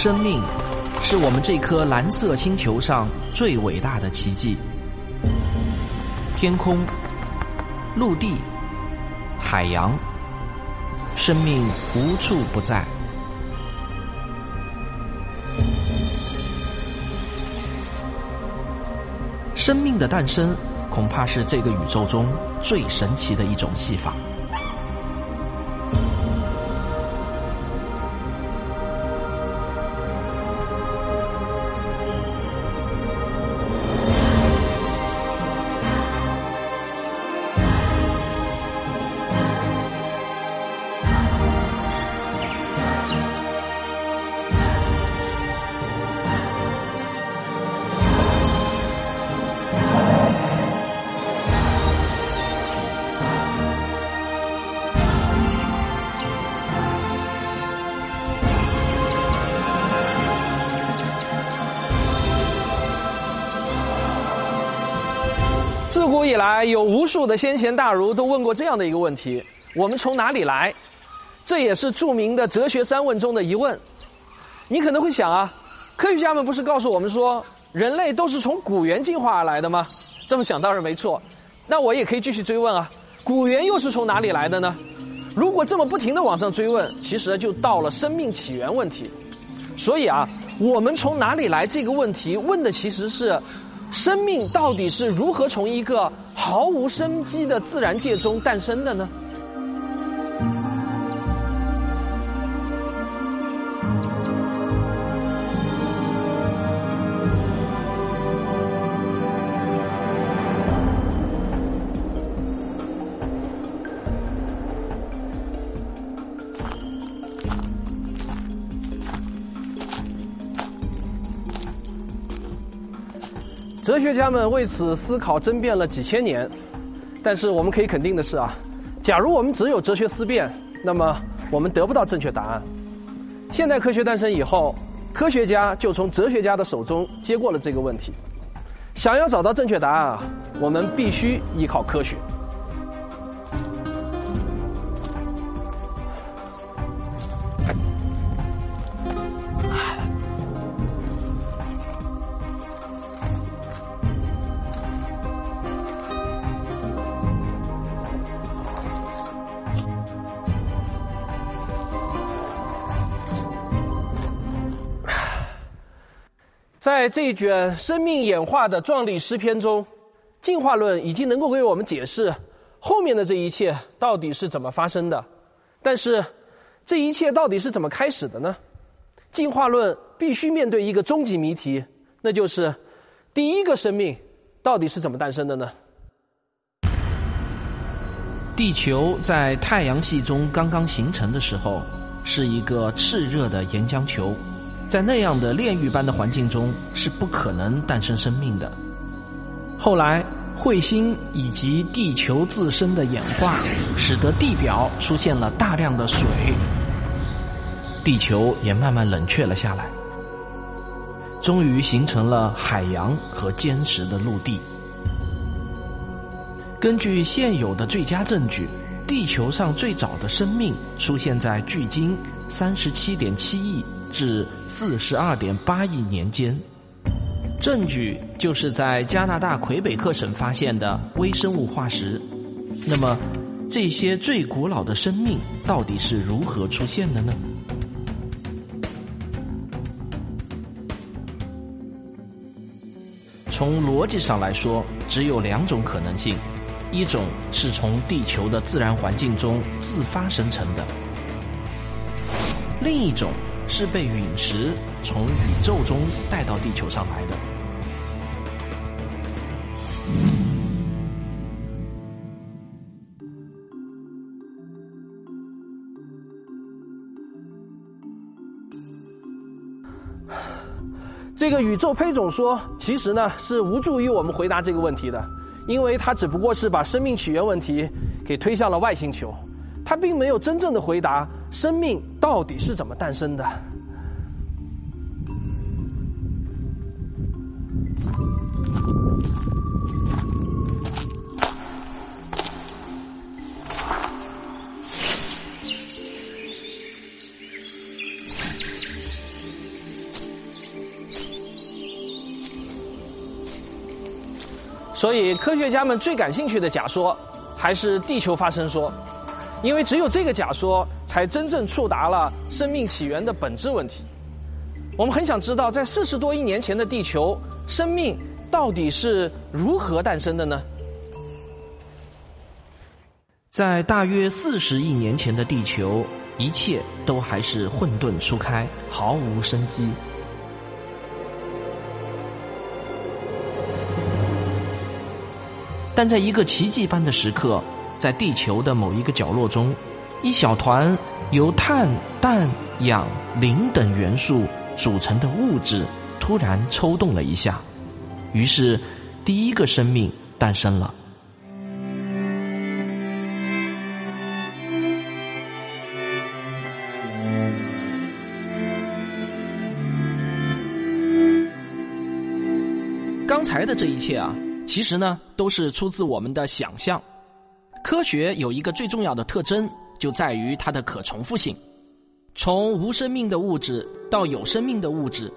生命是我们这颗蓝色星球上最伟大的奇迹。天空、陆地、海洋，生命无处不在。生命的诞生，恐怕是这个宇宙中最神奇的一种戏法。以来，有无数的先贤大儒都问过这样的一个问题：我们从哪里来？这也是著名的哲学三问中的疑问。你可能会想啊，科学家们不是告诉我们说，人类都是从古猿进化而来的吗？这么想当然没错。那我也可以继续追问啊，古猿又是从哪里来的呢？如果这么不停的往上追问，其实就到了生命起源问题。所以啊，我们从哪里来这个问题问的其实是。生命到底是如何从一个毫无生机的自然界中诞生的呢？哲学家们为此思考争辩了几千年，但是我们可以肯定的是啊，假如我们只有哲学思辨，那么我们得不到正确答案。现代科学诞生以后，科学家就从哲学家的手中接过了这个问题。想要找到正确答案啊，我们必须依靠科学。在这一卷生命演化的壮丽诗篇中，进化论已经能够为我们解释后面的这一切到底是怎么发生的。但是，这一切到底是怎么开始的呢？进化论必须面对一个终极谜题，那就是第一个生命到底是怎么诞生的呢？地球在太阳系中刚刚形成的时候，是一个炽热的岩浆球。在那样的炼狱般的环境中，是不可能诞生生命的。后来，彗星以及地球自身的演化，使得地表出现了大量的水，地球也慢慢冷却了下来，终于形成了海洋和坚实的陆地。根据现有的最佳证据，地球上最早的生命出现在距今三十七点七亿。至四十二点八亿年间，证据就是在加拿大魁北克省发现的微生物化石。那么，这些最古老的生命到底是如何出现的呢？从逻辑上来说，只有两种可能性：一种是从地球的自然环境中自发生成的，另一种。是被陨石从宇宙中带到地球上来的。这个宇宙胚种说，其实呢是无助于我们回答这个问题的，因为它只不过是把生命起源问题给推向了外星球。他并没有真正的回答生命到底是怎么诞生的？所以科学家们最感兴趣的假说还是地球发生说。因为只有这个假说才真正触达了生命起源的本质问题。我们很想知道，在四十多亿年前的地球，生命到底是如何诞生的呢？在大约四十亿年前的地球，一切都还是混沌初开，毫无生机。但在一个奇迹般的时刻，在地球的某一个角落中，一小团由碳、氮、氧、磷等元素组成的物质突然抽动了一下，于是第一个生命诞生了。刚才的这一切啊。其实呢，都是出自我们的想象。科学有一个最重要的特征，就在于它的可重复性。从无生命的物质到有生命的物质，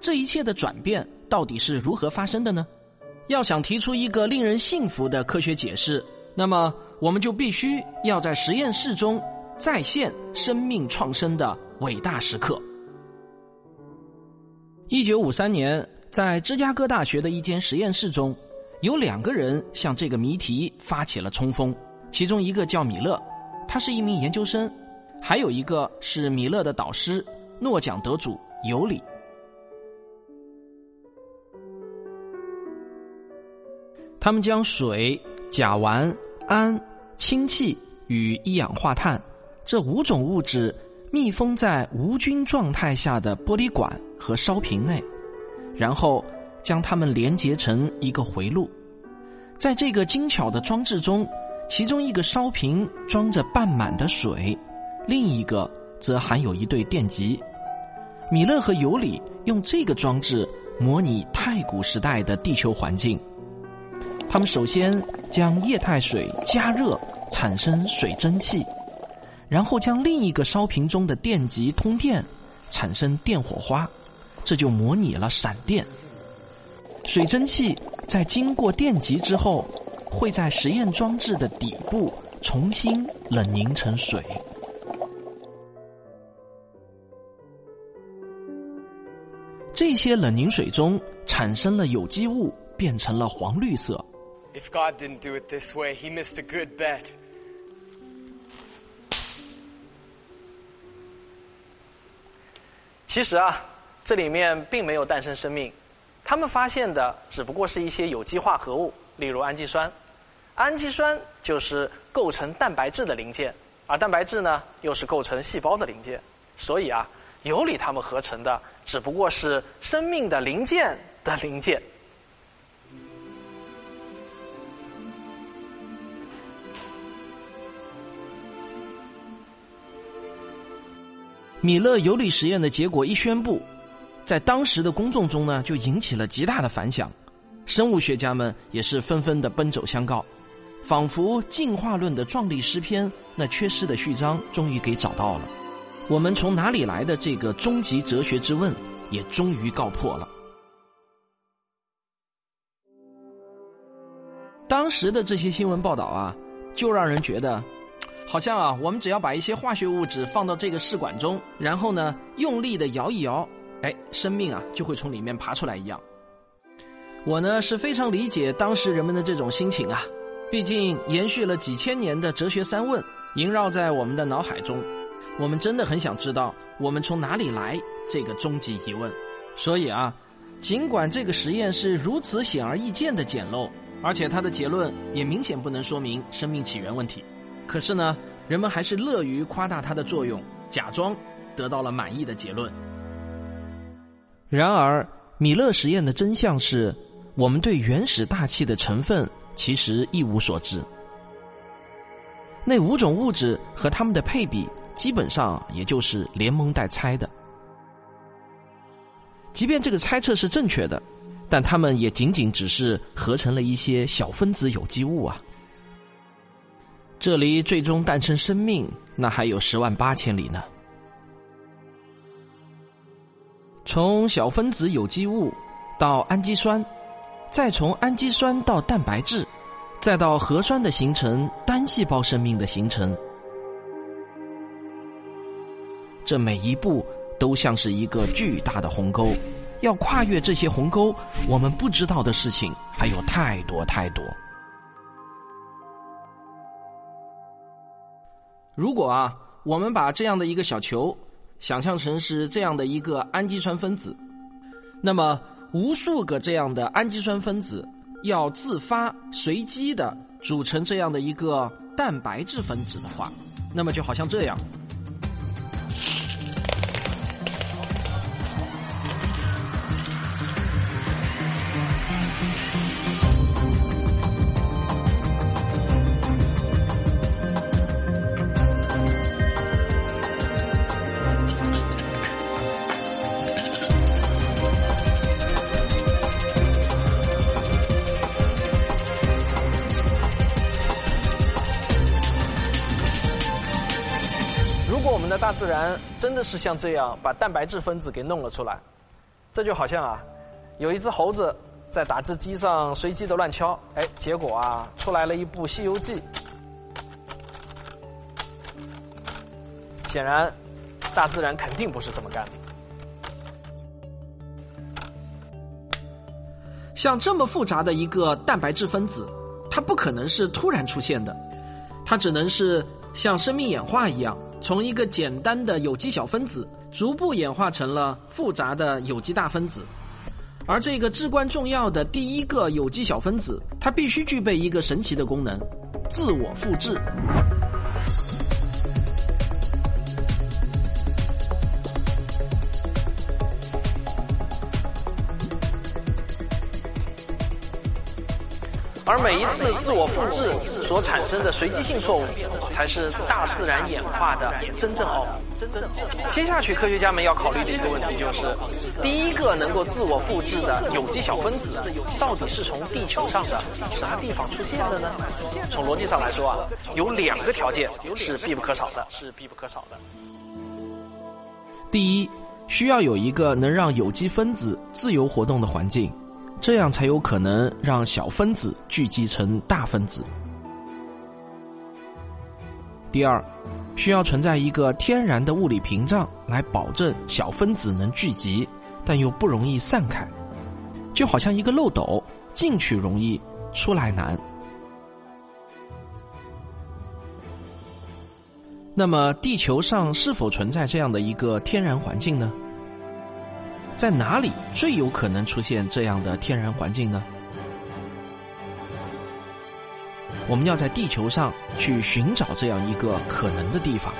这一切的转变到底是如何发生的呢？要想提出一个令人信服的科学解释，那么我们就必须要在实验室中再现生命创生的伟大时刻。一九五三年，在芝加哥大学的一间实验室中。有两个人向这个谜题发起了冲锋，其中一个叫米勒，他是一名研究生；还有一个是米勒的导师，诺奖得主尤里。他们将水、甲烷、氨、氢气与一氧化碳这五种物质密封在无菌状态下的玻璃管和烧瓶内，然后。将它们连接成一个回路，在这个精巧的装置中，其中一个烧瓶装着半满的水，另一个则含有一对电极。米勒和尤里用这个装置模拟太古时代的地球环境。他们首先将液态水加热，产生水蒸气，然后将另一个烧瓶中的电极通电，产生电火花，这就模拟了闪电。水蒸气在经过电极之后，会在实验装置的底部重新冷凝成水。这些冷凝水中产生了有机物，变成了黄绿色。If God didn't do it this way, He missed a good bet. 其实啊，这里面并没有诞生生命。他们发现的只不过是一些有机化合物，例如氨基酸。氨基酸就是构成蛋白质的零件，而蛋白质呢，又是构成细胞的零件。所以啊，尤里他们合成的只不过是生命的零件的零件。米勒尤里实验的结果一宣布。在当时的公众中呢，就引起了极大的反响，生物学家们也是纷纷的奔走相告，仿佛进化论的壮丽诗篇那缺失的序章终于给找到了，我们从哪里来的这个终极哲学之问也终于告破了。当时的这些新闻报道啊，就让人觉得，好像啊，我们只要把一些化学物质放到这个试管中，然后呢，用力的摇一摇。哎，生命啊就会从里面爬出来一样。我呢是非常理解当时人们的这种心情啊，毕竟延续了几千年的哲学三问萦绕在我们的脑海中，我们真的很想知道我们从哪里来这个终极疑问。所以啊，尽管这个实验是如此显而易见的简陋，而且它的结论也明显不能说明生命起源问题，可是呢，人们还是乐于夸大它的作用，假装得到了满意的结论。然而，米勒实验的真相是，我们对原始大气的成分其实一无所知。那五种物质和它们的配比，基本上也就是连蒙带猜的。即便这个猜测是正确的，但它们也仅仅只是合成了一些小分子有机物啊。这离最终诞生生命，那还有十万八千里呢。从小分子有机物到氨基酸，再从氨基酸到蛋白质，再到核酸的形成、单细胞生命的形成，这每一步都像是一个巨大的鸿沟。要跨越这些鸿沟，我们不知道的事情还有太多太多。如果啊，我们把这样的一个小球想象成是这样的一个氨基酸分子，那么无数个这样的氨基酸分子要自发、随机的组成这样的一个蛋白质分子的话，那么就好像这样。如果我们的大自然真的是像这样把蛋白质分子给弄了出来，这就好像啊，有一只猴子在打字机上随机的乱敲，哎，结果啊出来了一部《西游记》。显然，大自然肯定不是这么干的。像这么复杂的一个蛋白质分子，它不可能是突然出现的，它只能是像生命演化一样。从一个简单的有机小分子，逐步演化成了复杂的有机大分子，而这个至关重要的第一个有机小分子，它必须具备一个神奇的功能——自我复制。而每一次自我复制所产生的随机性错误，才是大自然演化的真正奥秘。接下去，科学家们要考虑的一个问题就是：第一个能够自我复制的有机小分子，到底是从地球上的啥地方出现的呢？从逻辑上来说啊，有两个条件是必不可少的，是必不可少的。第一，需要有一个能让有机分子自由活动的环境。这样才有可能让小分子聚集成大分子。第二，需要存在一个天然的物理屏障来保证小分子能聚集，但又不容易散开，就好像一个漏斗，进去容易，出来难。那么，地球上是否存在这样的一个天然环境呢？在哪里最有可能出现这样的天然环境呢？我们要在地球上去寻找这样一个可能的地方。